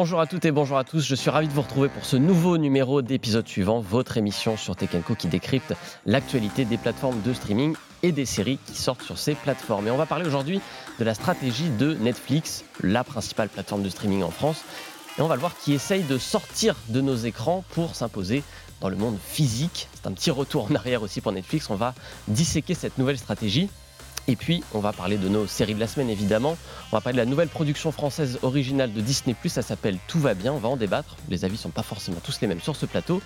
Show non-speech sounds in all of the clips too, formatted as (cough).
Bonjour à toutes et bonjour à tous, je suis ravi de vous retrouver pour ce nouveau numéro d'épisode suivant, votre émission sur Tech qui décrypte l'actualité des plateformes de streaming et des séries qui sortent sur ces plateformes. Et on va parler aujourd'hui de la stratégie de Netflix, la principale plateforme de streaming en France. Et on va le voir qui essaye de sortir de nos écrans pour s'imposer dans le monde physique. C'est un petit retour en arrière aussi pour Netflix. On va disséquer cette nouvelle stratégie. Et puis, on va parler de nos séries de la semaine, évidemment. On va parler de la nouvelle production française originale de Disney+, ça s'appelle Tout va bien, on va en débattre. Les avis ne sont pas forcément tous les mêmes sur ce plateau.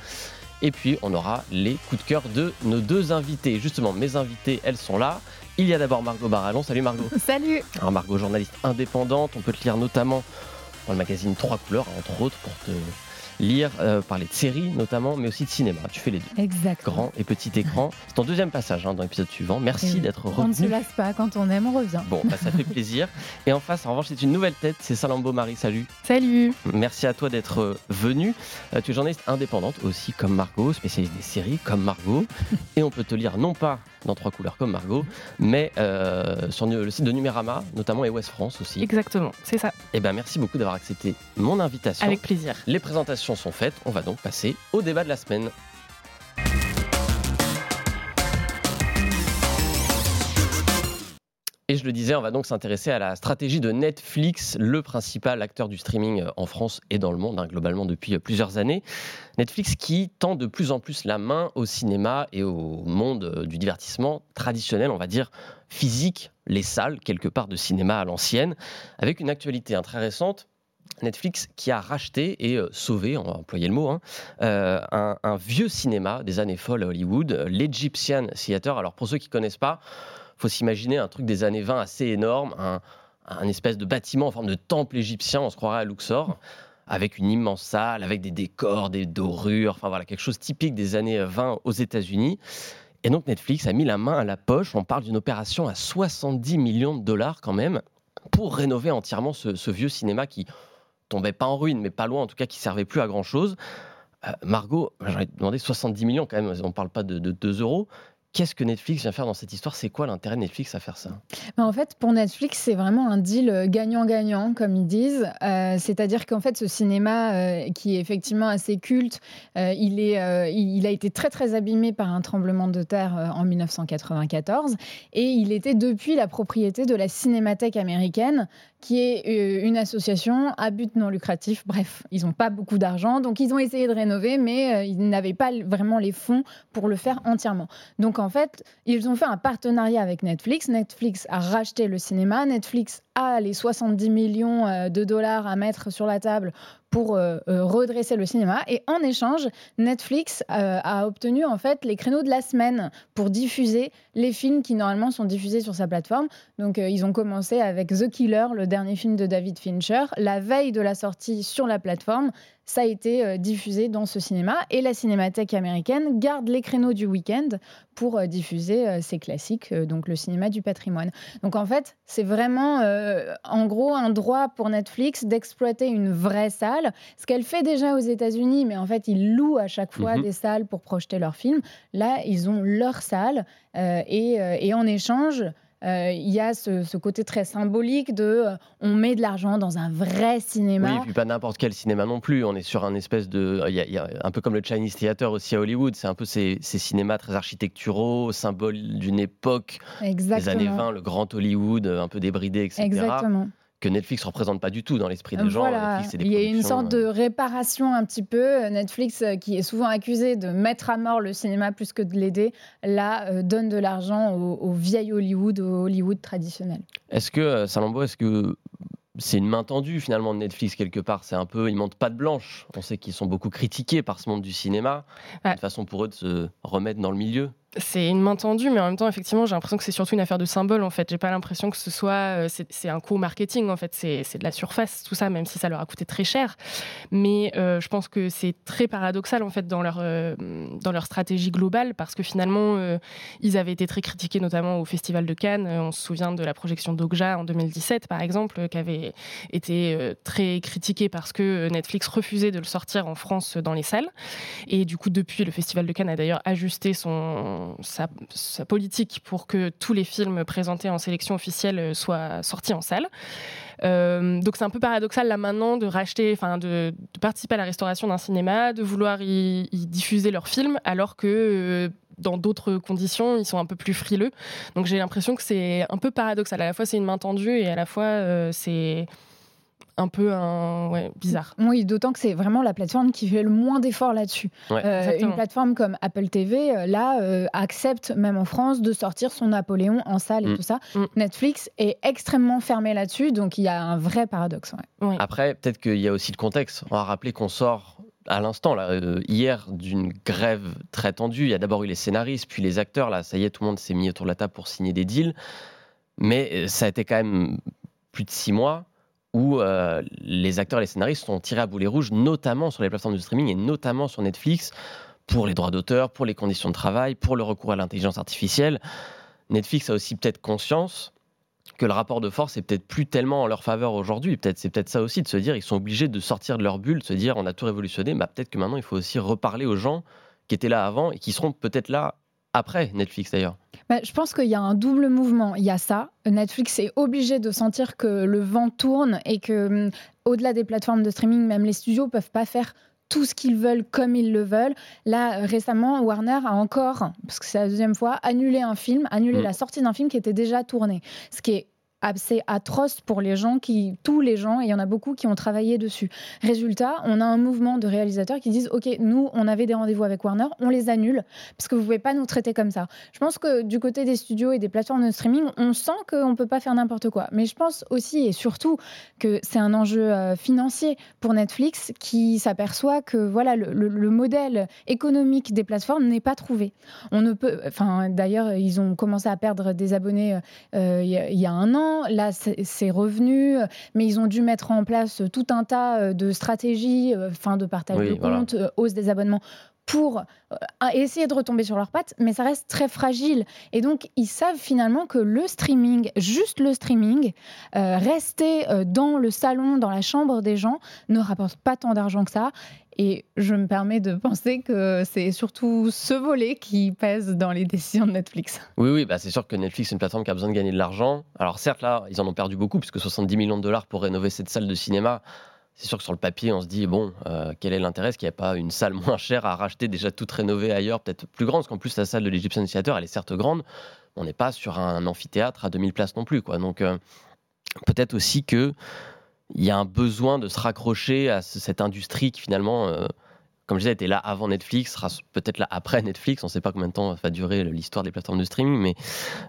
Et puis, on aura les coups de cœur de nos deux invités. Justement, mes invités, elles sont là. Il y a d'abord Margot Barallon. Salut Margot. (laughs) Salut. Alors Margot, journaliste indépendante. On peut te lire notamment dans le magazine Trois couleurs, entre autres, pour te lire, euh, parler de séries notamment, mais aussi de cinéma. Tu fais les deux. Exact. Grand et petit écran. C'est ton deuxième passage hein, dans l'épisode suivant. Merci d'être revenu. On ne se lasse pas, quand on aime, on revient. Bon, bah, ça fait (laughs) plaisir. Et en face, en revanche, c'est une nouvelle tête, c'est Salambo Marie. Salut. Salut. Merci à toi d'être euh, venu. Euh, tu es journaliste indépendante aussi, comme Margot, spécialiste des séries, comme Margot. (laughs) et on peut te lire non pas dans trois couleurs comme Margot, mais sur le site de Numérama, notamment et West France aussi. Exactement, c'est ça. Eh ben merci beaucoup d'avoir accepté mon invitation. Avec plaisir. Les présentations sont faites, on va donc passer au débat de la semaine. Et je le disais, on va donc s'intéresser à la stratégie de Netflix, le principal acteur du streaming euh, en France et dans le monde, hein, globalement depuis euh, plusieurs années. Netflix qui tend de plus en plus la main au cinéma et au monde euh, du divertissement traditionnel, on va dire physique, les salles quelque part de cinéma à l'ancienne, avec une actualité hein, très récente Netflix qui a racheté et sauvé, on va employer le mot, hein, un, un, vieux cinéma des années folles à Hollywood, l'Egyptian Theater. Alors pour ceux qui ne connaissent pas, faut s'imaginer un truc des années 20 assez énorme, un, espèce de bâtiment en forme de temple égyptien, on se croirait à Luxor, avec une immense salle, avec des décors, des dorures, enfin voilà, quelque chose typique des années 20 aux États-Unis. Et donc Netflix a mis la main à la poche, on parle d'une opération à 70 millions de dollars quand même, pour rénover entièrement ce, vieux cinéma qui tombait pas en ruine, mais pas loin en tout cas, qui servait plus à grand chose. Euh, Margot, j'aurais demandé 70 millions quand même, on ne parle pas de, de 2 euros. Qu'est-ce que Netflix vient faire dans cette histoire? C'est quoi l'intérêt de Netflix à faire ça? Bah, En fait, pour Netflix, c'est vraiment un deal euh, gagnant-gagnant, comme ils disent. Euh, c'est-à-dire qu'en fait, ce cinéma, euh, qui est effectivement assez culte, il, est, il a été très très abîmé par un tremblement de terre en 1994, et il était depuis la propriété de la Cinémathèque américaine, qui est une association à but non lucratif. Bref, ils n'ont pas beaucoup d'argent, donc ils ont essayé de rénover, mais ils n'avaient pas vraiment les fonds pour le faire entièrement. Donc en fait, ils ont fait un partenariat avec Netflix. Netflix a racheté le cinéma. Netflix a les 70 millions euh, de dollars à mettre sur la table pour euh, euh, redresser le cinéma. Et en échange, Netflix a obtenu en fait les créneaux de la semaine pour diffuser les films qui normalement sont diffusés sur sa plateforme. Donc ils ont commencé avec The Killer, le dernier film de David Fincher, la veille de la sortie sur la plateforme ça a été euh, diffusé dans ce cinéma. Et la Cinémathèque américaine garde les créneaux du week-end pour euh, diffuser euh, ses classiques, donc le cinéma du patrimoine. Donc en fait, c'est vraiment, en gros, un droit pour Netflix d'exploiter une vraie salle, ce qu'elle fait déjà aux États-Unis, mais en fait, ils louent à chaque fois mhm. des salles pour projeter leurs films. Là, ils ont leur salle et, et en échange, euh, il y a ce, côté très symbolique de euh, on met de l'argent dans un vrai cinéma. Oui, et puis pas n'importe quel cinéma non plus. On est sur un espèce de. Il y, a, un peu comme le Chinese Theater aussi à Hollywood. C'est un peu ces, cinémas très architecturaux, symbole d'une époque des années 20, le grand Hollywood, un peu débridé, etc. Exactement que Netflix représente pas du tout dans l'esprit des gens. il y a une sorte de euh, réparation un petit peu. Netflix, euh, qui est souvent accusé de mettre à mort le cinéma plus que de l'aider, là, euh, donne de l'argent au, vieil Hollywood, au Hollywood traditionnel. Est-ce que, Salambo, est-ce que c'est une main tendue finalement de Netflix quelque part? C'est un peu, ils montent pas de blanche. On sait qu'ils sont beaucoup critiqués par ce monde du cinéma. Une façon pour eux de se remettre dans le milieu c'est une main tendue, mais en même temps, effectivement, j'ai l'impression que c'est surtout une affaire de symbole. En fait, j'ai pas l'impression que ce soit, euh, c'est un coup marketing. En fait, c'est de la surface, tout ça, même si ça leur a coûté très cher. Mais euh, je pense que c'est très paradoxal en fait dans leur euh, dans leur stratégie globale, parce que finalement, ils avaient été très critiqués, notamment au Festival de Cannes. On se souvient de la projection d'Ogja en 2017, par exemple, qui avait été très critiquée parce que Netflix refusait de le sortir en France dans les salles. Et du coup, depuis, le Festival de Cannes a d'ailleurs ajusté son sa, politique pour que tous les films présentés en sélection officielle soient sortis en salle. donc c'est un peu paradoxal là maintenant de racheter, enfin de, participer à la restauration d'un cinéma, de vouloir y, diffuser leurs films, alors que dans d'autres conditions, ils sont un peu plus frileux. Donc j'ai l'impression que c'est un peu paradoxal. À la fois, c'est une main tendue et à la fois, euh, c'est un peu un, bizarre. Oui, d'autant que c'est vraiment la plateforme qui fait le moins d'efforts là-dessus. Euh, une plateforme comme Apple TV, euh, là, accepte, même en France, de sortir son Napoléon en salle et mm. tout ça. Mm. Netflix est extrêmement fermé là-dessus, donc il y a un vrai paradoxe. Après, peut-être qu'il y a aussi le contexte. On va rappeler qu'on sort à l'instant, là, euh, hier, d'une grève très tendue. Il y a d'abord eu les scénaristes, puis les acteurs. Là, ça y est, tout le monde s'est mis autour de la table pour signer des deals. Mais euh, ça a été quand même plus de six mois où euh, les acteurs et les scénaristes sont tirés à boulet rouge, notamment sur les plateformes de streaming et notamment sur Netflix, pour les droits d'auteur, pour les conditions de travail, pour le recours à l'intelligence artificielle. Netflix a aussi peut-être conscience que le rapport de force est peut-être plus tellement en leur faveur aujourd'hui. Peut-être c'est peut-être ça aussi de se dire ils sont obligés de sortir de leur bulle, de se dire on a tout révolutionné, mais bah, peut-être que maintenant il faut aussi reparler aux gens qui étaient là avant et qui seront peut-être là après Netflix d'ailleurs. Bah, je pense qu'il y a un double mouvement. Il y a ça. Netflix est obligé de sentir que le vent tourne et que hum, au-delà des plateformes de streaming, même les studios peuvent pas faire tout ce qu'ils veulent comme ils le veulent. Là, récemment, Warner a encore, parce que c'est la deuxième fois, annulé un film, annulé mm. la sortie d'un film qui était déjà tourné. Ce qui est assez atroce pour les gens qui, tous les gens, et il y en a beaucoup qui ont travaillé dessus. Résultat, on a un mouvement de réalisateurs qui disent Ok, nous, on avait des rendez-vous avec Warner, on les annule parce que vous pouvez pas nous traiter comme ça. Je pense que du côté des studios et des plateformes de streaming, on sent qu'on peut pas faire n'importe quoi. Mais je pense aussi et surtout que c'est un enjeu euh, financier pour Netflix qui s'aperçoit que voilà le, modèle économique des plateformes n'est pas trouvé. On ne peut, enfin d'ailleurs, ils ont commencé à perdre des abonnés euh, il y a un an là, c'est revenu, mais ils ont dû mettre en place tout un tas euh, de stratégies, euh, fin de partage de comptes, euh, hausse des abonnements pour essayer de retomber sur leurs pattes, mais ça reste très fragile. Et donc, ils savent finalement que le streaming, juste le streaming, rester dans le salon, dans la chambre des gens, ne rapporte pas tant d'argent que ça. Et je me permets de penser que c'est surtout ce volet qui pèse dans les décisions de Netflix. Oui, oui, bah c'est sûr que Netflix est une plateforme qui a besoin de gagner de l'argent. Alors certes, là, ils en ont perdu beaucoup, puisque 70 millions de dollars pour rénover cette salle de cinéma. C'est sûr que sur le papier, on se dit, bon, euh, quel est l'intérêt? Est-ce qu'il n'y a pas une salle (laughs) moins chère à racheter, déjà toute rénovée ailleurs, peut-être plus grande? Parce qu'en plus, la salle de l'Egyptian Theater, elle est certes grande, on n'est pas sur un amphithéâtre à 2000 places non plus. Quoi. Donc euh, peut-être aussi que il y a un besoin de se raccrocher à cette industrie qui finalement, euh, comme je disais, était là avant Netflix, sera peut-être là après Netflix. On ne sait pas combien de temps va durer l'histoire des plateformes de streaming, mais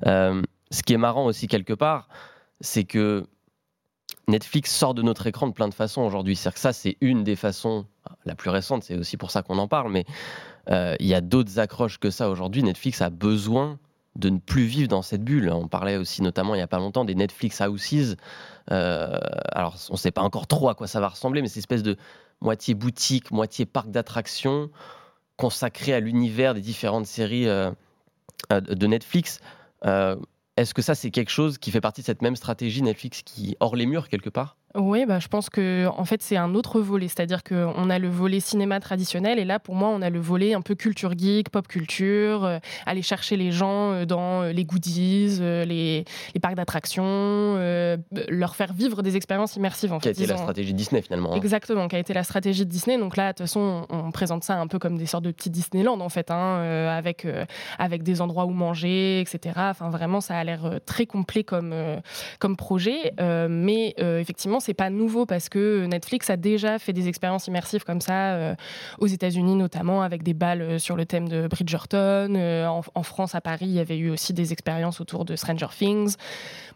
ce qui est marrant aussi quelque part, c'est que Netflix sort de notre écran de plein de façons aujourd'hui. C'est-à-dire que ça, c'est une des façons, la plus récente, c'est aussi pour ça qu'on en parle, mais euh, il y a d'autres accroches que ça aujourd'hui. Netflix a besoin de ne plus vivre dans cette bulle. On parlait aussi notamment il n'y a pas longtemps des Netflix Houses. Euh, alors on ne sait pas encore trop à quoi ça va ressembler, mais c'est espèce de moitié boutique, moitié parc d'attractions consacré à l'univers des différentes séries euh, de Netflix. Est-ce que ça c'est quelque chose qui fait partie de cette même stratégie Netflix qui hors les murs quelque part? Oui, bah, je pense que en fait c'est un autre volet, c'est-à-dire qu'on a le volet cinéma traditionnel et là pour moi on a le volet un peu culture geek, pop culture, euh, aller chercher les gens euh, dans euh, les goodies, les, parcs d'attractions, leur faire vivre des expériences immersives. En qui a été la stratégie de Disney finalement. Hein. Exactement, qui a été la stratégie de Disney. Donc là de toute façon on, présente ça un peu comme des sortes de petits Disneyland en fait, hein, avec avec des endroits où manger, etc. Enfin vraiment ça a l'air très complet comme comme projet, mais effectivement c'est pas nouveau parce que Netflix a déjà fait des expériences immersives comme ça euh, aux États-Unis, notamment avec des balles euh, sur le thème de Bridgerton. Euh, en, France, à Paris, il y avait eu aussi des expériences autour de Stranger Things.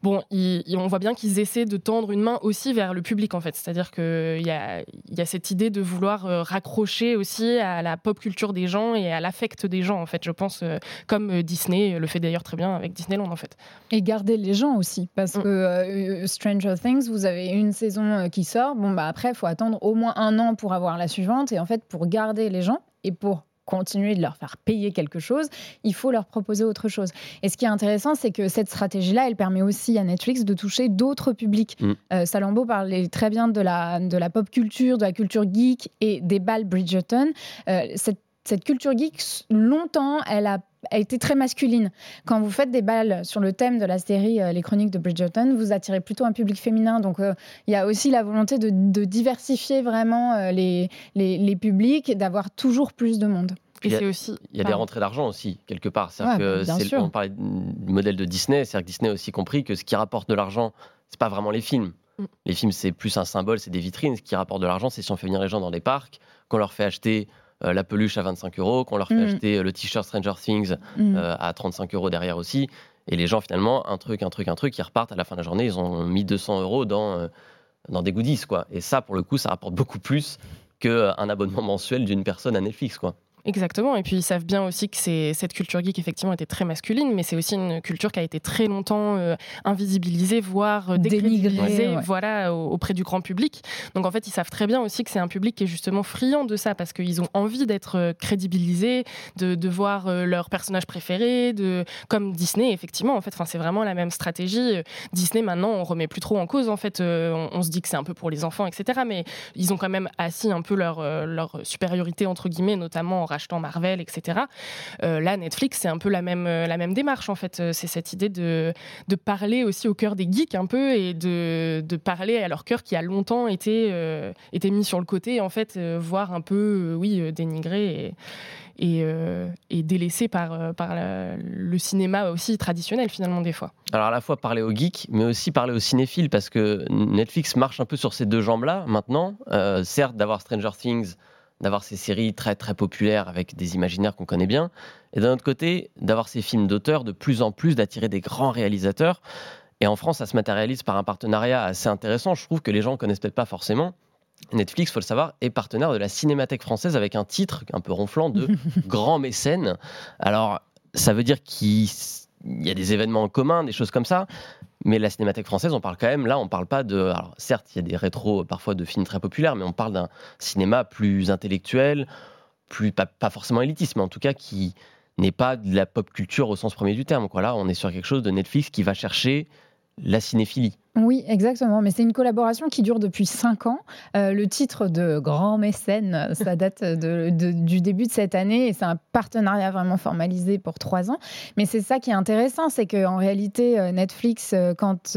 Bon, on voit bien qu'ils essaient de tendre une main aussi vers le public, en fait. C'est-à-dire qu'il y a, y a cette idée de vouloir raccrocher aussi à la pop culture des gens et à l'affect des gens, en fait. Je pense, comme Disney le fait d'ailleurs très bien avec Disneyland, en fait. Et garder les gens aussi, parce mm. que Stranger Things, vous avez une saison euh, qui sort, bon bah après il faut attendre au moins un an pour avoir la suivante et en fait pour garder les gens et pour continuer de leur faire payer quelque chose, il faut leur proposer autre chose. Et ce qui est intéressant, c'est que cette stratégie-là, elle permet aussi à Netflix de toucher d'autres publics. Mm. Euh, Salambo parlait très bien de la, de la pop culture, de la culture geek et des balles Bridgerton. Euh, cette, cette culture geek, longtemps, elle a a été très masculine. Quand vous faites des balles sur le thème de la série Les Chroniques de Bridgerton, vous attirez plutôt un public féminin. Donc il y a aussi la volonté de, diversifier vraiment les, les, les publics, d'avoir toujours plus de monde. Et c'est aussi. Il y a des rentrées d'argent aussi, quelque part. cest que on parlait du modèle de Disney, c'est-à-dire que Disney a aussi compris que ce qui rapporte de l'argent, c'est pas vraiment les films. Mm. Les films, c'est plus un symbole, c'est des vitrines. Ce qui rapporte de l'argent, c'est si on fait venir les gens dans des parcs, qu'on leur fait acheter euh, la peluche à 25 euros, qu'on leur fait mm. acheter euh, le t-shirt Stranger Things mm. euh, à 35 euros derrière aussi. Et les gens, finalement, un truc, un truc, un truc, ils repartent à la fin de la journée, ils ont mis 200 euros dans, dans des goodies, quoi. Et ça, pour le coup, ça rapporte beaucoup plus qu'un abonnement mensuel d'une personne à Netflix, quoi. Exactement. Et puis ils savent bien aussi que c'est cette culture geek effectivement était très masculine, mais c'est aussi une culture qui a été très longtemps euh, invisibilisée, voire euh, dénigrée, voilà, auprès du grand public. Donc en fait, ils savent très bien aussi que c'est un public qui est justement friand de ça parce qu'ils ont envie d'être euh, crédibilisés, de, de voir leurs personnages préférés, de comme Disney effectivement. En fait, enfin c'est vraiment la même stratégie. Disney maintenant, on remet plus trop en cause. En fait, on, on se dit que c'est un peu pour les enfants, etc. Mais ils ont quand même assis un peu leur leur supériorité entre guillemets, notamment en achetant Marvel, etc. Euh, là, Netflix, c'est un peu la même, euh, la même démarche, en fait. Euh, c'est cette idée de, de parler aussi au cœur des geeks, un peu, et de, de parler à leur cœur qui a longtemps été, été mis sur le côté, en fait, voire un peu, oui, dénigré et, et, délaissé par, par le cinéma aussi traditionnel finalement des fois. Alors à la fois parler aux geeks, mais aussi parler aux cinéphiles, parce que Netflix marche un peu sur ces deux jambes-là maintenant. certes, d'avoir Stranger Things d'avoir ces séries très très populaires avec des imaginaires qu'on connaît bien, et d'un autre côté, d'avoir ces films d'auteur de plus en plus, d'attirer des grands réalisateurs. Et en France, ça se matérialise par un partenariat assez intéressant, je trouve que les gens ne connaissent peut-être pas forcément. Netflix, faut le savoir, est partenaire de la Cinémathèque française avec un titre un peu ronflant de (laughs) grand mécène. Alors, ça veut dire qu'il y a des événements en commun, des choses comme ça, mais la cinémathèque française, on parle quand même, là, on parle pas de. Alors, certes, il y a des rétros parfois de films très populaires, mais on parle d'un cinéma plus intellectuel, plus pas, forcément élitiste, mais en tout cas qui n'est pas de la pop culture au sens premier du terme. Quoi. Là, on est sur quelque chose de Netflix qui va chercher la cinéphilie. Oui, exactement. Mais c'est une collaboration qui dure depuis cinq ans. Euh, le titre de Grand Mécène, ça date du début de cette année et c'est un partenariat vraiment formalisé pour trois ans. Mais c'est ça qui est intéressant, c'est qu'en réalité, euh, Netflix, euh, quand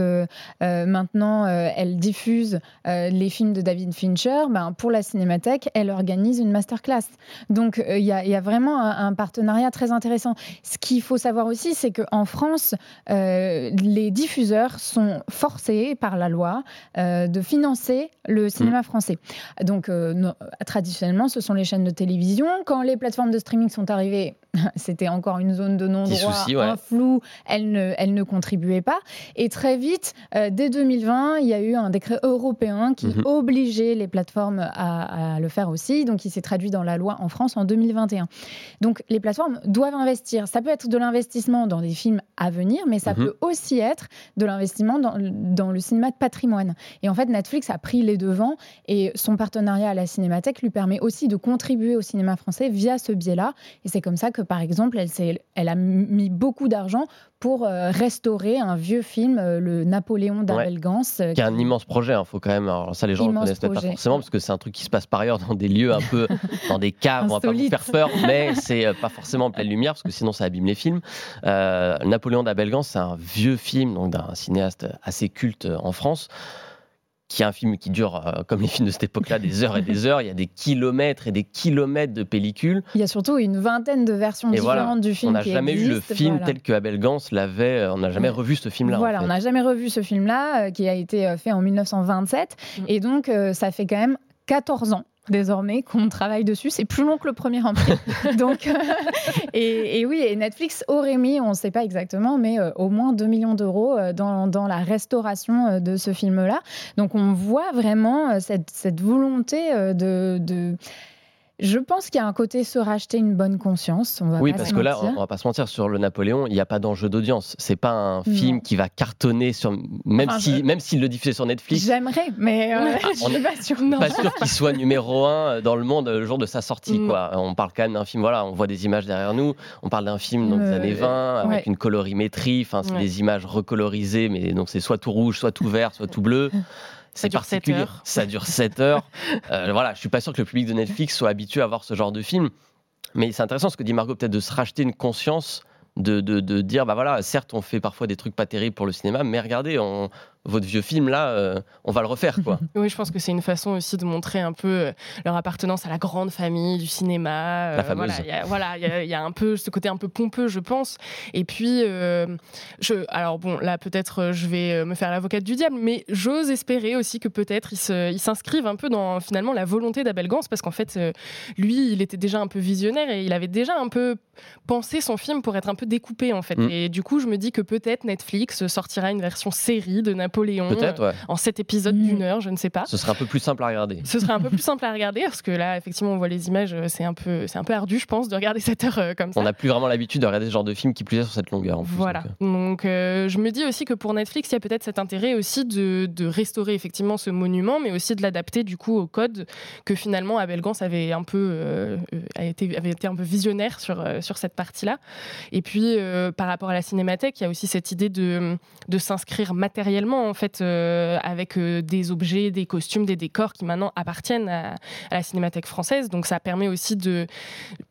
maintenant elle diffuse les films de David Fincher, ben, pour la Cinémathèque, elle organise une masterclass. Donc il y, a vraiment un, partenariat très intéressant. Ce qu'il faut savoir aussi, c'est qu'en France, les diffuseurs sont forcés par la loi euh, de financer le cinéma mm. français. Donc, euh, traditionnellement, ce sont les chaînes de télévision. Quand les plateformes de streaming sont arrivées, (laughs) c'était encore une zone de non-droit, un flou, elles ne, elle ne contribuaient pas. Et très vite, euh, dès 2020, il y a eu un décret européen qui mm-hmm. obligeait les plateformes à, le faire aussi. Donc, il s'est traduit dans la loi en France en 2021. Donc, les plateformes doivent investir. Ça peut être de l'investissement dans des films à venir, mais ça mm-hmm. peut aussi être de l'investissement dans, dans le cinéma de patrimoine. Et en fait, Netflix a pris les devants et son partenariat à la Cinémathèque lui permet aussi de contribuer au cinéma français via ce biais-là. Et c'est comme ça que, par exemple, elle, elle a mis beaucoup d'argent pour euh, restaurer un vieux film, euh, le Napoléon d'Abel Gans. Euh, qui est un immense projet, il hein, faut quand même. Alors ça, les gens ne connaissent pas forcément parce que c'est un truc qui se passe par ailleurs dans des lieux un peu, (laughs) dans des caves, on va pas vous faire peur, mais c'est pas forcément en pleine lumière parce que sinon ça abîme les films. Napoléon d'Abel Gans, c'est un vieux film donc d'un cinéaste assez culte en France qui est un film qui dure, euh, comme les films de cette époque-là, des heures et des heures. Il y a des kilomètres et des kilomètres de pellicules. Il y a surtout une vingtaine de versions différentes du film. On n'a jamais eu le film tel que Abel Gans l'avait. Euh, on n'a jamais revu ce film-là. Voilà, on n'a jamais revu ce film-là, euh, qui a été fait en 1927. Mm. Et donc, ça fait quand même 14 ans désormais qu'on travaille dessus. C'est plus long que le premier Empire. (laughs) Donc, euh, et, oui, et Netflix aurait mis, on ne sait pas exactement, mais euh, au moins 2 millions d'euros euh, dans, dans, la restauration de ce film-là. Donc on voit vraiment cette, cette volonté de, de je pense qu'il y a un côté se racheter une bonne conscience. oui, parce que là, on va pas se mentir, sur le Napoléon, il n'y a pas d'enjeu d'audience. C'est pas un film qui va cartonner sur, même si, même s'il le diffusait sur Netflix. J'aimerais, mais euh, ah, (laughs) je suis pas sûr. Pas sûr qu'il soit numéro un dans le monde le jour de sa sortie. Mm. Quoi. On parle quand même d'un film. Voilà, on voit des images derrière nous. On parle d'un film dans les euh, années 20 avec une colorimétrie. Enfin, c'est des images recolorisées, mais donc c'est soit tout rouge, soit tout vert, soit tout bleu. (laughs) C'est particulier. Ça dure 7 heures. (laughs) euh, voilà, je suis pas sûr que le public de Netflix soit habitué à voir ce genre de film. Mais c'est intéressant ce que dit Margot, peut-être de se racheter une conscience de, de, de, dire bah voilà, certes, on fait parfois des trucs pas terribles pour le cinéma, mais regardez, on, votre vieux film là, euh, on va le refaire quoi. (laughs) oui, je pense que c'est une façon aussi de montrer un peu euh, leur appartenance à la grande famille du cinéma. Euh, la fameuse. Voilà, il y, y, a un peu ce côté un peu pompeux, je pense. Et puis, je, alors bon, là peut-être je vais me faire l'avocate du diable, mais j'ose espérer aussi que peut-être ils s'inscrivent un peu dans finalement la volonté d'Abel Gance, parce qu'en fait, lui, il était déjà un peu visionnaire et il avait déjà un peu pensé son film pour être un peu découpé en fait. Mm. Et du coup, je me dis que peut-être Netflix sortira une version série de Napoléon euh, en sept épisodes mm. d'une heure, je ne sais pas. Ce serait un peu plus simple à regarder. Ce serait un peu plus simple à regarder parce que là, effectivement, on voit les images, euh, c'est un peu, c'est un peu ardu, je pense, de regarder cette heure euh, comme ça. On n'a plus vraiment l'habitude de regarder ce genre de film qui plus est sur cette longueur. En plus, voilà. Donc, je me dis aussi que pour Netflix, il y a peut-être cet intérêt aussi de, de, restaurer effectivement ce monument, mais aussi de l'adapter du coup au code que finalement Abel Gance avait un peu, a été, avait été un peu visionnaire sur sur cette partie-là. Et puis par rapport à la cinémathèque, il y a aussi cette idée de de s'inscrire matériellement en fait euh, avec euh, des objets, des costumes, des décors qui maintenant appartiennent à, la Cinémathèque française. Donc ça permet aussi de,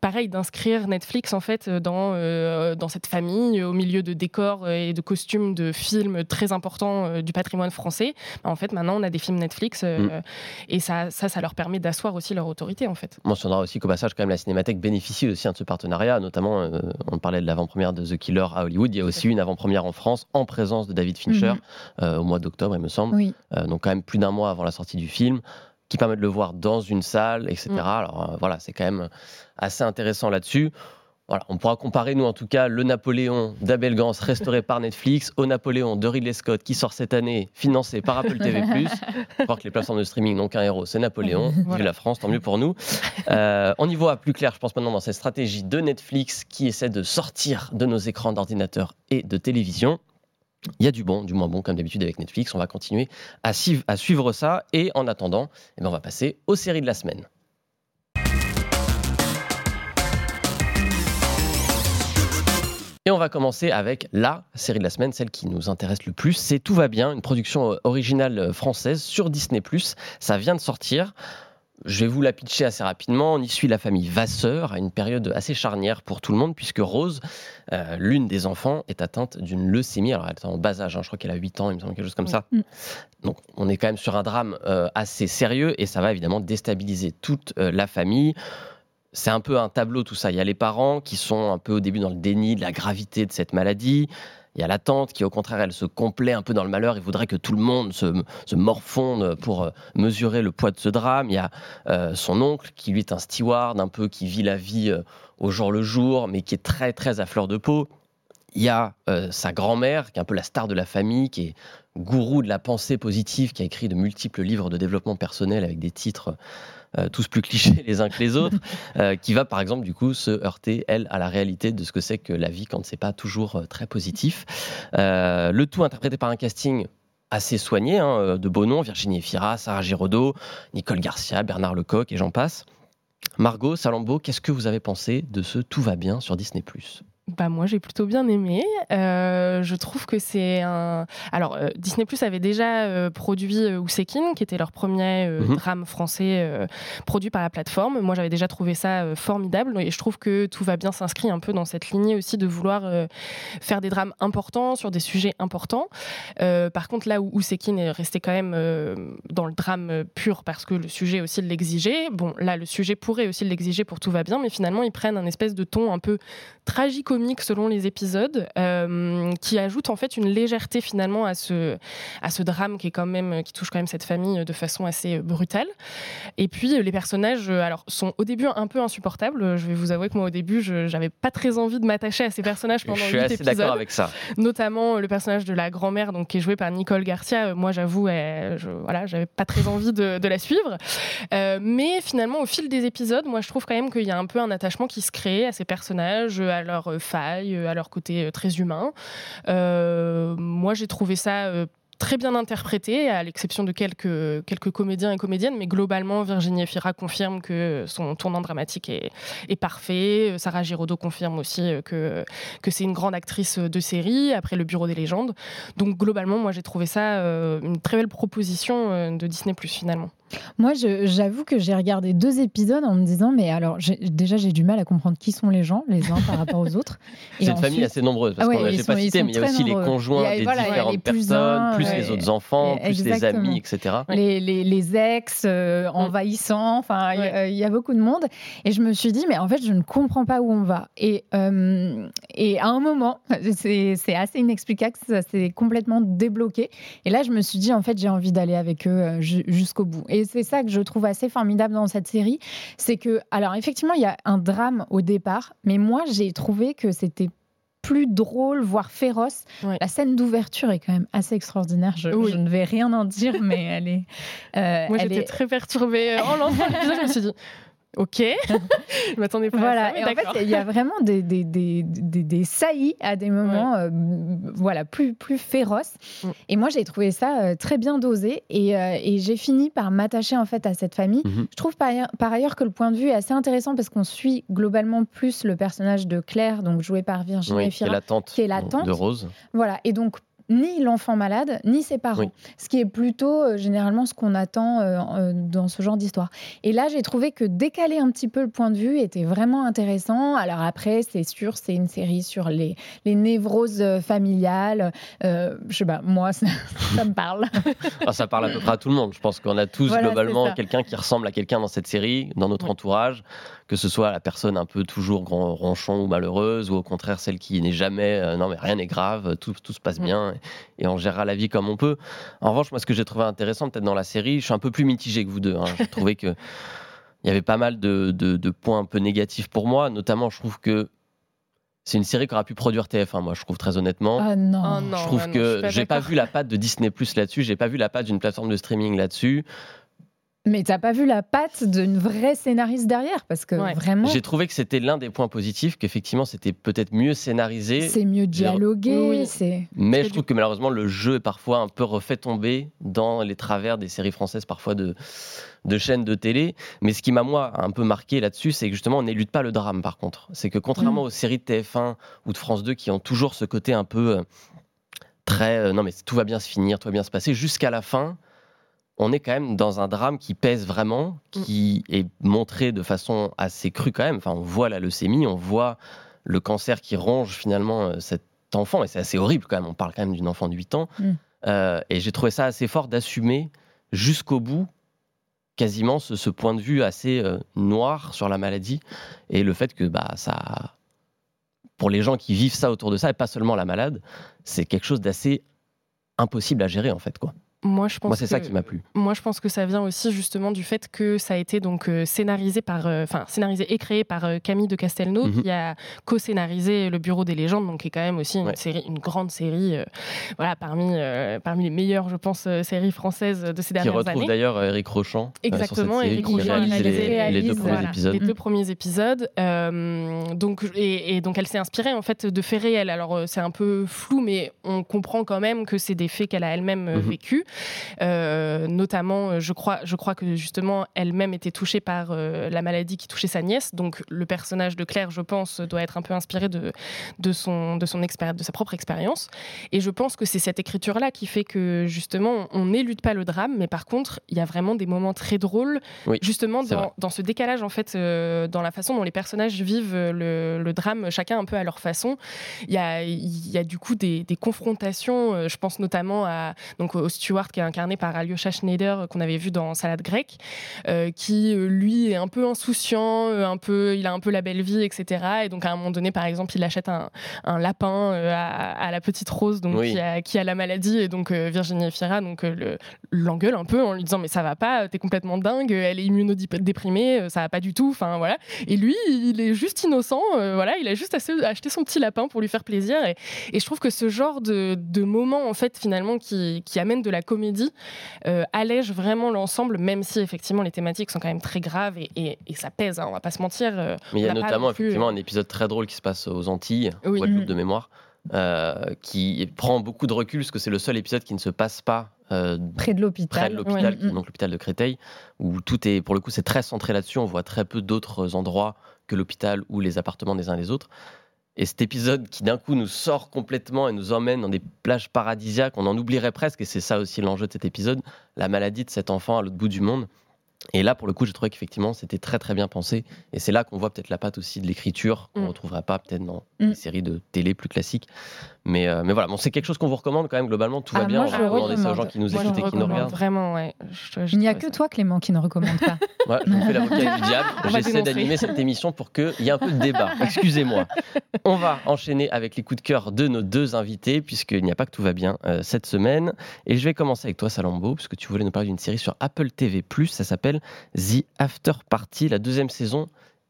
pareil, d'inscrire Netflix en fait dans euh, dans cette famille au milieu de décors et de costumes de films très importants du patrimoine français. En fait, maintenant on a des films Netflix mm. et ça, ça, ça leur permet d'asseoir aussi leur autorité en fait. On mentionnera aussi qu'au passage, quand même, la Cinémathèque bénéficie aussi de ce partenariat. Notamment, on parlait de l'avant-première de The Killer à Hollywood. Il y a aussi une avant-première en France en présence de David Fincher mm-hmm. Au mois d'octobre, il me semble. Euh, donc quand même plus d'un mois avant la sortie du film, qui permet de le voir dans une salle, etc. Mm. Alors euh, voilà, c'est quand même assez intéressant là-dessus. Voilà, on pourra comparer, nous en tout cas, le Napoléon d'Abel Gance restauré par Netflix au Napoléon de Ridley Scott qui sort cette année, financé par Apple TV. (laughs) Je crois que les plateformes de streaming n'ont qu'un héros, c'est Napoléon. Vu la France, tant mieux pour nous. Euh, on y voit plus clair, je pense, maintenant dans cette stratégie de Netflix qui essaie de sortir de nos écrans d'ordinateur et de télévision. Il y a du bon, du moins bon, comme d'habitude avec Netflix. On va continuer à, suivre ça. Et en attendant, eh ben, on va passer aux séries de la semaine. Et on va commencer avec la série de la semaine, celle qui nous intéresse le plus. C'est Tout va bien, une production originale française sur Disney ⁇ Ça vient de sortir. Je vais vous la pitcher assez rapidement. On y suit la famille Vasseur à une période assez charnière pour tout le monde, puisque Rose, euh, l'une des enfants, est atteinte d'une leucémie. Alors, elle est en bas âge, hein. je crois qu'elle a 8 ans, il me semble, quelque chose comme ça. Mm. Donc, on est quand même sur un drame euh, assez sérieux et ça va évidemment déstabiliser toute euh, la famille. C'est un peu un tableau, tout ça. Il y a les parents qui sont un peu au début dans le déni de la gravité de cette maladie. Il y a la tante qui, au contraire, elle se complaît un peu dans le malheur et voudrait que tout le monde se, morfonde pour euh, mesurer le poids de ce drame. Il y a euh, son oncle qui, lui, est un steward, un peu qui vit la vie euh, au jour le jour, mais qui est très, très à fleur de peau. Il y a sa grand-mère, qui est un peu la star de la famille, qui est gourou de la pensée positive, qui a écrit de multiples livres de développement personnel avec des titres tous plus clichés (laughs) les uns que les autres, euh, qui va par exemple du coup se heurter, elle, à la réalité de ce que c'est que la vie quand c'est pas toujours euh, très positif. le tout interprété par un casting assez soigné, hein, de beaux noms, Virginie Efira, Sarah Giraudot, Nicole Garcia, Bernard Lecoq et j'en passe. Margot, Salambo, qu'est-ce que vous avez pensé de ce Tout va bien sur Disney ⁇ bah moi j'ai plutôt bien aimé. Euh, je trouve que c'est un. Alors euh, Disney Plus avait déjà euh, produit Ousekin, qui était leur premier mhm. drame français produit par la plateforme. Moi j'avais déjà trouvé ça formidable et je trouve que tout va bien s'inscrit un peu dans cette lignée aussi de vouloir faire des drames importants sur des sujets importants. par contre là où Ousekin est resté quand même dans le drame pur parce que le sujet aussi l'exigeait. Bon là le sujet pourrait aussi l'exiger pour tout va bien, mais finalement ils prennent un espèce de ton un peu tragique selon les épisodes, euh, qui ajoute en fait une légèreté finalement à ce, à ce drame qui est quand même qui touche quand même cette famille de façon assez brutale. Et puis les personnages, alors sont au début un peu insupportables. Je vais vous avouer que moi au début, je j'avais pas très envie de m'attacher à ces personnages pendant je suis assez d'accord avec ça. Notamment le personnage de la grand-mère, donc qui est joué par Nicole Garcia. Moi, j'avoue, je, voilà, j'avais pas très envie de, de la suivre. Euh, mais finalement, au fil des épisodes, moi, je trouve quand même qu'il y a un peu un attachement qui se crée à ces personnages, à leur failles, euh, à leur côté euh, très humain. Euh, moi, j'ai trouvé ça très bien interprété, à l'exception de quelques, quelques comédiens et comédiennes, mais globalement, Virginie Efira confirme que son tournant dramatique est, parfait. Sarah Giraudot confirme aussi que, que c'est une grande actrice de série, après Le Bureau des légendes. Donc, globalement, moi, j'ai trouvé ça une très belle proposition de Disney, finalement. Moi, j'avoue que j'ai regardé deux épisodes en me disant, mais alors, déjà, j'ai du mal à comprendre qui sont les gens, les uns par rapport aux autres. (laughs) C'est une famille assez nombreuse, parce ah qu'on n'a pas cité, mais il y a aussi les conjoints des différentes personnes, plus les autres enfants, plus les amis, etc. Les, les, ex euh, mm. envahissants, enfin, il y, a beaucoup de monde. Et je me suis dit, mais en fait, je ne comprends pas où on va. Et, euh, et à un moment, (laughs) c'est assez inexplicable, ça s'est complètement débloqué. Et là, je me suis dit, en fait, j'ai envie d'aller avec eux euh, jusqu'au bout. Et c'est ça que je trouve assez formidable dans cette série, c'est que, alors effectivement, il y a un drame au départ, mais moi, j'ai trouvé que c'était plus drôle, voire féroce. La scène d'ouverture est quand même assez extraordinaire. Je, ne vais rien en dire, mais elle est. Euh, moi, j'étais très perturbée en lançant l'épisode. Je me suis dit, Ok, (laughs) je m'attendais pas voilà. à ça. Et en fait, il y a vraiment des, des, des, des, saillies à des moments euh, voilà, plus, plus féroces. Mm. Et moi, j'ai trouvé ça euh, très bien dosé et, euh, et j'ai fini par m'attacher en fait à cette famille. Mm-hmm. Je trouve par ailleurs, par ailleurs, que le point de vue est assez intéressant parce qu'on suit globalement plus le personnage de Claire, donc joué par Virginie oui, qui est la tante, qui est la tante de Rose. Voilà, et donc ni l'enfant malade, ni ses parents. Ce qui est plutôt euh, généralement ce qu'on attend euh, euh, dans ce genre d'histoire. Et là, j'ai trouvé que décaler un petit peu le point de vue était vraiment intéressant. Alors après, c'est sûr, c'est une série sur les, les névroses familiales. je sais pas, moi, (laughs) ça, me parle. (laughs) Ah, ça parle à peu près à tout le monde. Je pense qu'on a tous globalement quelqu'un qui ressemble à quelqu'un dans cette série, dans notre entourage que ce soit la personne un peu toujours grand, ronchon ou malheureuse, ou au contraire celle qui n'est jamais euh, non mais rien n'est grave, tout, tout, se passe mm. bien et, on gérera la vie comme on peut. En revanche, moi ce que j'ai trouvé intéressant peut-être dans la série, je suis un peu plus mitigé que vous deux. Hein. J'ai (laughs) trouvé que il y avait pas mal de, de, points un peu négatifs pour moi, notamment je trouve que c'est une série qu'aurait pu produire TF1, moi, je trouve très honnêtement. Ah non. Oh je trouve ah que j'ai pas vu la patte de Disney Plus là-dessus, j'ai pas vu la patte d'une plateforme de streaming là-dessus. Mais t'as pas vu la patte d'une vraie scénariste derrière parce que vraiment. J'ai trouvé que c'était l'un des points positifs, qu'effectivement c'était peut-être mieux scénarisé. C'est mieux dialogué. Oui. Mais je trouve que malheureusement le jeu est parfois un peu refait tomber dans les travers des séries françaises, parfois de, de chaînes de télé. Mais ce qui m'a moi un peu marqué là-dessus, c'est que justement on n'élude pas le drame par contre. C'est que contrairement mm. aux séries de TF1 ou de France 2 qui ont toujours ce côté un peu euh, très euh, non mais tout va bien se finir, tout va bien se passer jusqu'à la fin on est quand même dans un drame qui pèse vraiment, mm. qui est montré de façon assez crue quand même. Enfin, on voit la leucémie, on voit le cancer qui ronge finalement euh, cet enfant, et c'est assez horrible quand même. On parle quand même d'une enfant de 8 ans. Mm. Euh, et j'ai trouvé ça assez fort d'assumer jusqu'au bout quasiment ce, point de vue assez euh, noir sur la maladie et le fait que bah, ça, pour les gens qui vivent ça autour de ça, et pas seulement la malade, c'est quelque chose d'assez impossible à gérer en fait. quoi. Moi, je pense c'est ça qui m'a plu. Moi, je pense que ça vient aussi justement du fait que ça a été donc euh, scénarisé par, euh, enfin scénarisé et créé par euh, Camille de Castelnau, mhm. qui a co-scénarisé Le Bureau des légendes, donc qui est quand même aussi une série, une grande série, voilà, parmi parmi les meilleures, je pense, séries françaises de ces dernières années. Qui retrouve d'ailleurs Eric Rochant. Exactement, Eric Rochant les, les, deux premiers épisodes. Les deux premiers épisodes. donc et, donc elle s'est inspirée en fait de faits réels. Alors c'est un peu flou, mais on comprend quand même que c'est des faits qu'elle a elle-même mhm. vécu. Euh, notamment, euh, je crois, je crois que justement, elle-même était touchée par euh, la maladie qui touchait sa nièce. Donc, le personnage de Claire, je pense, doit être un peu inspiré de, de, son, de, son de sa propre expérience. Et je pense que c'est cette écriture-là qui fait que, justement, on n'élude pas le drame, mais par contre, il y a vraiment des moments très drôles, justement, dans, dans, ce décalage, en fait, dans la façon dont les personnages vivent le, le, drame, chacun un peu à leur façon. Il y a, il y a du coup des, des confrontations, je pense notamment à, donc, au Qui est incarné par Alyosha Schneider, euh, qu'on avait vu dans Salade grecque, euh, qui euh, lui est un peu insouciant, un peu, il a un peu la belle vie, etc. Et donc à un moment donné, par exemple, il achète un, lapin à, la petite Rose, donc qui, a, la maladie, et donc Virginie Efira donc l'engueule un peu en lui disant mais ça va pas, t'es complètement dingue, elle est immunodéprimée, ça va pas du tout, enfin voilà. Et lui, il est juste innocent, voilà, il a juste acheté son petit lapin pour lui faire plaisir. Et, je trouve que ce genre de, de moment en fait finalement qui, qui amène de la comédie euh, allège vraiment l'ensemble, même si effectivement les thématiques sont quand même très graves et, ça pèse, hein, on va pas se mentir. Euh, Mais il y a notamment effectivement euh, un épisode très drôle qui se passe aux Antilles, oui. Guadeloupe de mémoire, qui prend beaucoup de recul parce que c'est le seul épisode qui ne se passe pas près de l'hôpital, près de l'hôpital, donc l'hôpital de Créteil, où tout est, pour le coup, c'est très centré là-dessus. On voit très peu d'autres endroits que l'hôpital ou les appartements des uns des autres. Et cet épisode qui d'un coup nous sort complètement et nous emmène dans des plages paradisiaques, on en oublierait presque, et c'est ça aussi l'enjeu de cet épisode, la maladie de cet enfant à l'autre bout du monde. Et là, pour le coup, j'ai trouvé qu'effectivement, c'était très très bien pensé. Et c'est là qu'on voit peut-être la patte aussi de l'écriture, qu'on ne mm. retrouvera pas peut-être dans mm. les séries de télé plus classiques. Mais, euh, mais voilà, bon, c'est quelque chose qu'on vous recommande quand même globalement. Tout va ah, bien. Moi, on va recommander ça aux gens qui nous écoutent et qui nous regardent. Vraiment, ouais. Il n'y a que toi, Clément, qui ne recommande pas. (laughs) ouais, je vous fais l'avocat du diable. J'essaie d'animer cette émission pour qu'il y ait un peu de débat. (laughs) Excusez-moi. On va enchaîner avec les coups de cœur de nos deux invités, puisqu'il n'y a pas que tout va bien euh, cette semaine. Et je vais commencer avec toi, Salambo, puisque tu voulais nous parler d'une série sur Apple TV. Ça s'appelle The After Party. La deuxième saison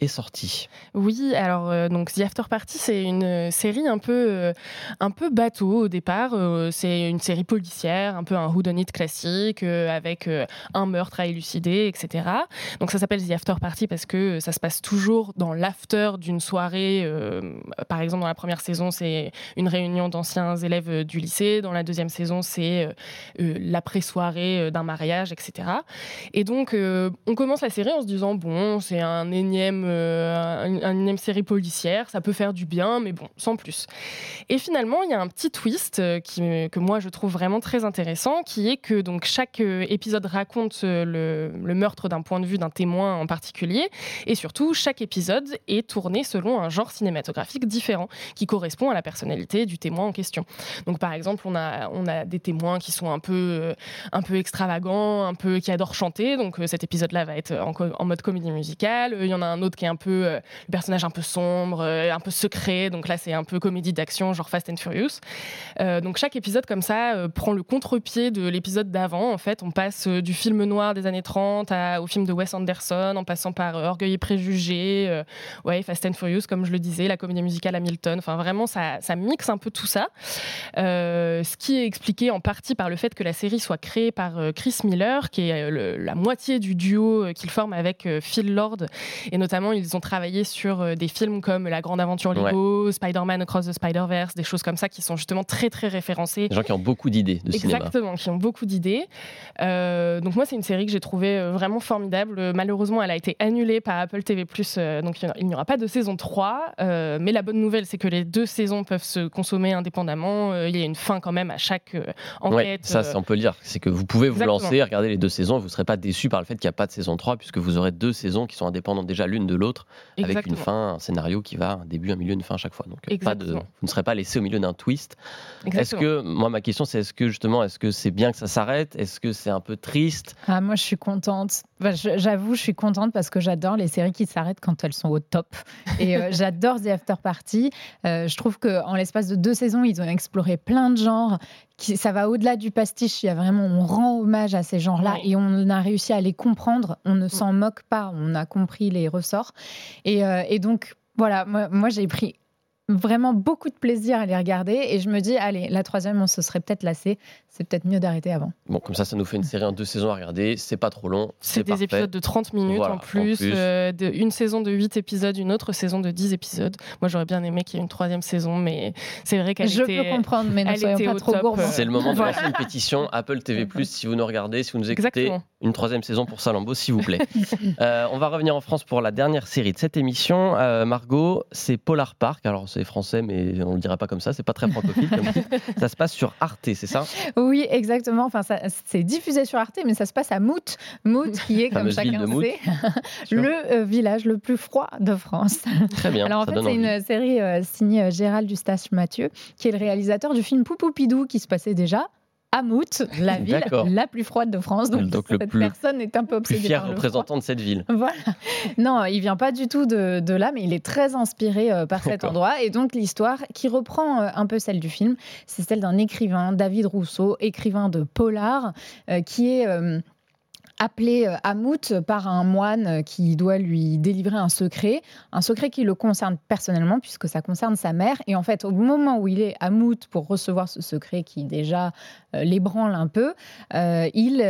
sorti. Oui, alors euh, donc The After Party, c'est une euh, série un peu euh, un peu bateau au départ. c'est une série policière, un peu un whodunit classique avec un meurtre à élucider, etc. Donc ça s'appelle The After Party parce que ça se passe toujours dans l'after d'une soirée. par exemple, dans la première saison, c'est une réunion d'anciens élèves du lycée. Dans la deuxième saison, c'est l'après-soirée d'un mariage, etc. Et donc on commence la série en se disant bon, c'est un énième euh, une, une, série policière, ça peut faire du bien, mais bon, sans plus. Et finalement, il y a un petit twist euh, que moi je trouve vraiment très intéressant, qui est que donc chaque euh, épisode raconte le, le meurtre d'un point de vue d'un témoin en particulier, et surtout chaque épisode est tourné selon un genre cinématographique différent, qui correspond à la personnalité du témoin en question. Donc par exemple, on a, on a des témoins qui sont un peu, un peu extravagants, un peu qui adorent chanter, donc cet épisode-là va être en, en mode comédie musicale. Il y en a un autre qui est un peu euh, le personnage un peu sombre, euh, un peu secret. Donc là, c'est un peu comédie d'action, genre Fast and Furious. Euh, donc chaque épisode comme ça prend le contre-pied de l'épisode d'avant. En fait, on passe du film noir des années 30 au film de Wes Anderson, en passant par Orgueil et préjugés, ouais, Fast and Furious, comme je le disais, la comédie musicale Hamilton. Enfin, vraiment, ça, ça mixe un peu tout ça. ce qui est expliqué en partie par le fait que la série soit créée par Chris Miller, qui est la moitié du duo qu'il forme avec Phil Lord, et notamment ils ont travaillé sur euh, des films comme La Grande Aventure Lego, Spider-Man Across the Spider-Verse, des choses comme ça qui sont justement très très référencées. Des gens qui ont beaucoup d'idées de cinéma. Exactement, qui ont beaucoup d'idées. Euh, donc moi, c'est une série que j'ai trouvée euh, vraiment formidable. Malheureusement, elle a été annulée par Apple TV+, donc il n'y aura pas de saison 3. mais la bonne nouvelle, c'est que les deux saisons peuvent se consommer indépendamment. il y a une fin quand même à chaque enquête. ça, on peut le dire. C'est que vous pouvez vous lancer, regarder les deux saisons, vous ne serez pas déçu par le fait qu'il n'y a pas de saison 3, puisque vous aurez deux saisons qui sont indépendantes déjà l'une de l'autre, avec une fin, un scénario qui va un début, un milieu, une fin à chaque fois. Donc pas de, vous ne serez pas laissé au milieu d'un twist. Est-ce que, moi ma question c'est est-ce que justement, est-ce que c'est bien que ça s'arrête? Est-ce que c'est un peu triste? Ah, Moi je suis contente. J'avoue, je suis contente parce que j'adore les séries qui s'arrêtent quand elles sont au top. Et euh, (laughs) j'adore The After Party. Euh, je trouve qu'en l'espace de deux saisons, ils ont exploré plein de genres. Qui, ça va au-delà du pastiche. Il y a vraiment, on rend hommage à ces genres-là et on a réussi à les comprendre. On ne mm. s'en moque pas. On a compris les ressorts. Et, euh, et donc, voilà, moi, moi j'ai pris vraiment beaucoup de plaisir à les regarder et je me dis, allez, la troisième, on se serait peut-être lassé. C'est peut-être mieux d'arrêter avant. Bon, comme ça, ça nous fait une série en deux saisons à regarder. C'est pas trop long. C'est des épisodes de 30 minutes en plus. Euh, de, une saison de 8 épisodes, une autre saison de 10 épisodes. Moi, j'aurais bien aimé qu'il y ait une troisième saison, mais c'est vrai qu'elle Je peux comprendre, mais ne soyons pas trop gourmands. C'est le moment de lancer une pétition Apple TV+, si vous nous regardez, si vous nous écoutez. Une troisième saison pour Salambo, s'il vous plaît. (laughs) Euh, on va revenir en France pour la dernière série de cette émission. Euh, Margot, c'est Polar Park. Alors, c'est français, mais on le dira pas comme ça, c'est pas très francophile. (laughs) ça se passe sur Arte, c'est ça? Oui, exactement. Enfin, c'est diffusé sur Arte, mais ça se passe à Mout. Mout, qui est, (laughs) comme chacun sait, le euh, village le plus froid de France. Très bien. Alors en fait, c'est une série euh, signée Gérald Eustache Mathieu, qui est le réalisateur du film Poupoupidou, qui se passait déjà à Mout, la (laughs) ville la plus froide de France. Donc, Donc cette personne est un peu obsédée plus fier représentant de cette ville. (laughs) Voilà. Non, il vient pas du tout de, de là, mais il est très inspiré euh, par cet endroit. Et donc l'histoire qui reprend euh, un peu celle du film, c'est celle d'un écrivain, David Rousseau, écrivain de polar, euh, qui est appelé euh, à Mout par un moine qui doit lui délivrer un secret, un secret qui le concerne personnellement puisque ça concerne sa mère. Et en fait, au moment où il est à Mout pour recevoir ce secret qui déjà euh, l'ébranle un peu, euh, il,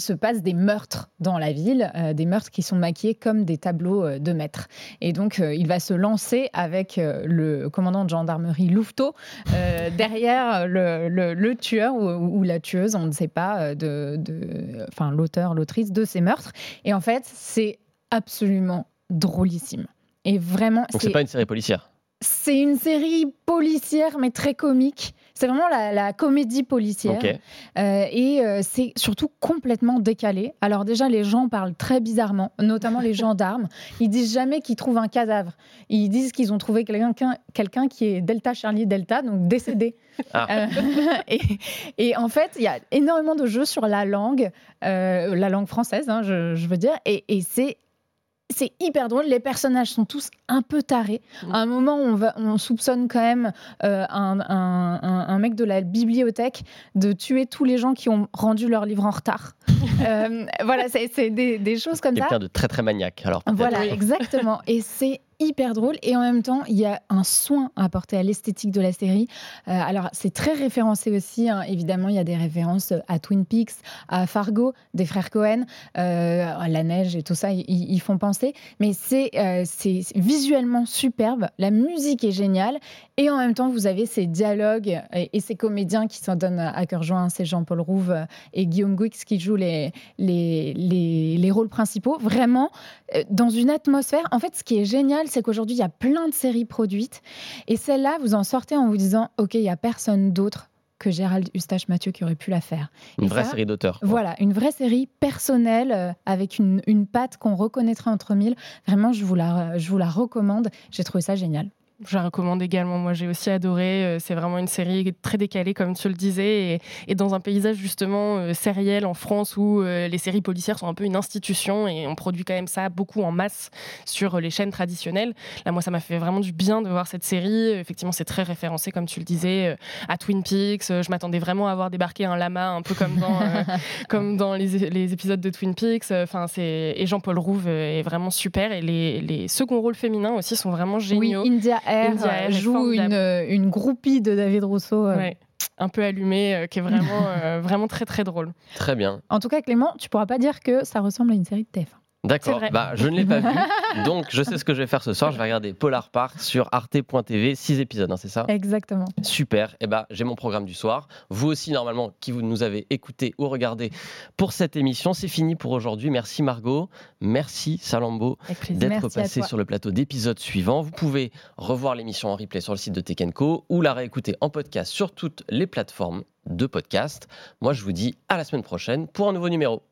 se passe des meurtres dans la ville, des meurtres qui sont maquillés comme des tableaux de maître. Et donc, il va se lancer avec le commandant de gendarmerie Louveteau (laughs) derrière le, tueur ou, la tueuse, on ne sait pas, de enfin l'autre l'autrice de ces meurtres. Et en fait, c'est absolument drôlissime. Et vraiment, Donc c'est pas une série policière c'est une série policière, mais très comique. C'est vraiment la, comédie policière. Euh, et euh, c'est surtout complètement décalé. Alors déjà, les gens parlent très bizarrement, notamment les (laughs) gendarmes. Ils disent jamais qu'ils trouvent un cadavre. Ils disent qu'ils ont trouvé quelqu'un quelqu'un qui est Delta Charlie Delta, donc décédé. Ah. Euh, (laughs) et, en fait, il y a énormément de jeux sur la langue, la langue française, hein, je, je, veux dire. Et, et c'est c'est hyper drôle. Les personnages sont tous un peu tarés. Mm. À un moment, on, on soupçonne quand même euh, un, mec de la bibliothèque de tuer tous les gens qui ont rendu leur livre en retard. (laughs) Euh, voilà, c'est des, choses comme ça. Quelqu'un de très très maniaque. Alors voilà, exactement. Et c'est hyper drôle et en même temps il y a un soin à apporter à l'esthétique de la série. Euh, alors c'est très référencé aussi, hein. évidemment il y a des références à Twin Peaks, à Fargo, des frères Cohen, euh, la neige et tout ça, ils font penser. Mais euh, c'est visuellement superbe, la musique est géniale et en même temps vous avez ces dialogues et, ces comédiens qui s'en donnent à cœur joint, c'est Jean-Paul Rouve et Guillaume Guix qui jouent les, les, les, les rôles principaux, vraiment dans une atmosphère. En fait ce qui est génial c'est qu'aujourd'hui, il y a plein de séries produites. Et celle-là, vous en sortez en vous disant, OK, il n'y a personne d'autre que Gérald Eustache Mathieu qui aurait pu la faire. Une vraie série d'auteurs. Voilà, une vraie série personnelle euh, avec une, une patte qu'on reconnaîtrait entre mille. Vraiment, je vous la, je vous la recommande. J'ai trouvé ça génial. Je la recommande également. Moi, j'ai aussi adoré. Euh, c'est vraiment une série très décalée, comme tu le disais, et, dans un paysage justement euh, sériel en France où euh, les séries policières sont un peu une institution et on produit quand même ça beaucoup en masse sur les chaînes traditionnelles. Là, moi, ça m'a fait vraiment du bien de voir cette série. Effectivement, c'est très référencé, comme tu le disais, à Twin Peaks. Je m'attendais vraiment à voir débarquer un lama, un peu comme dans, (laughs) comme dans les, épisodes de Twin Peaks. Enfin, c'est et Jean-Paul Rouve est vraiment super et les, les seconds rôles féminins aussi sont vraiment géniaux. Oui, India euh, joue une, euh, une, groupie de David Rousseau. Euh. un peu allumée, qui est vraiment, (laughs) vraiment très très drôle. Très bien. En tout cas, Clément, tu pourras pas dire que ça ressemble à une série de TF1. D'accord, bah, je ne l'ai pas vu, (laughs) donc je sais ce que je vais faire ce soir. Je vais regarder Polar Park sur arte.tv, 6 épisodes, hein, c'est ça? Exactement. Super, et eh bah, j'ai mon programme du soir. Vous aussi, normalement, qui vous nous avez écouté ou regardé pour cette émission, c'est fini pour aujourd'hui. Merci Margot, merci Salambo d'être passé sur le plateau d'épisodes suivants. Vous pouvez revoir l'émission en replay sur le site de Tekenco ou la réécouter en podcast sur toutes les plateformes de podcast. Moi, je vous dis à la semaine prochaine pour un nouveau numéro.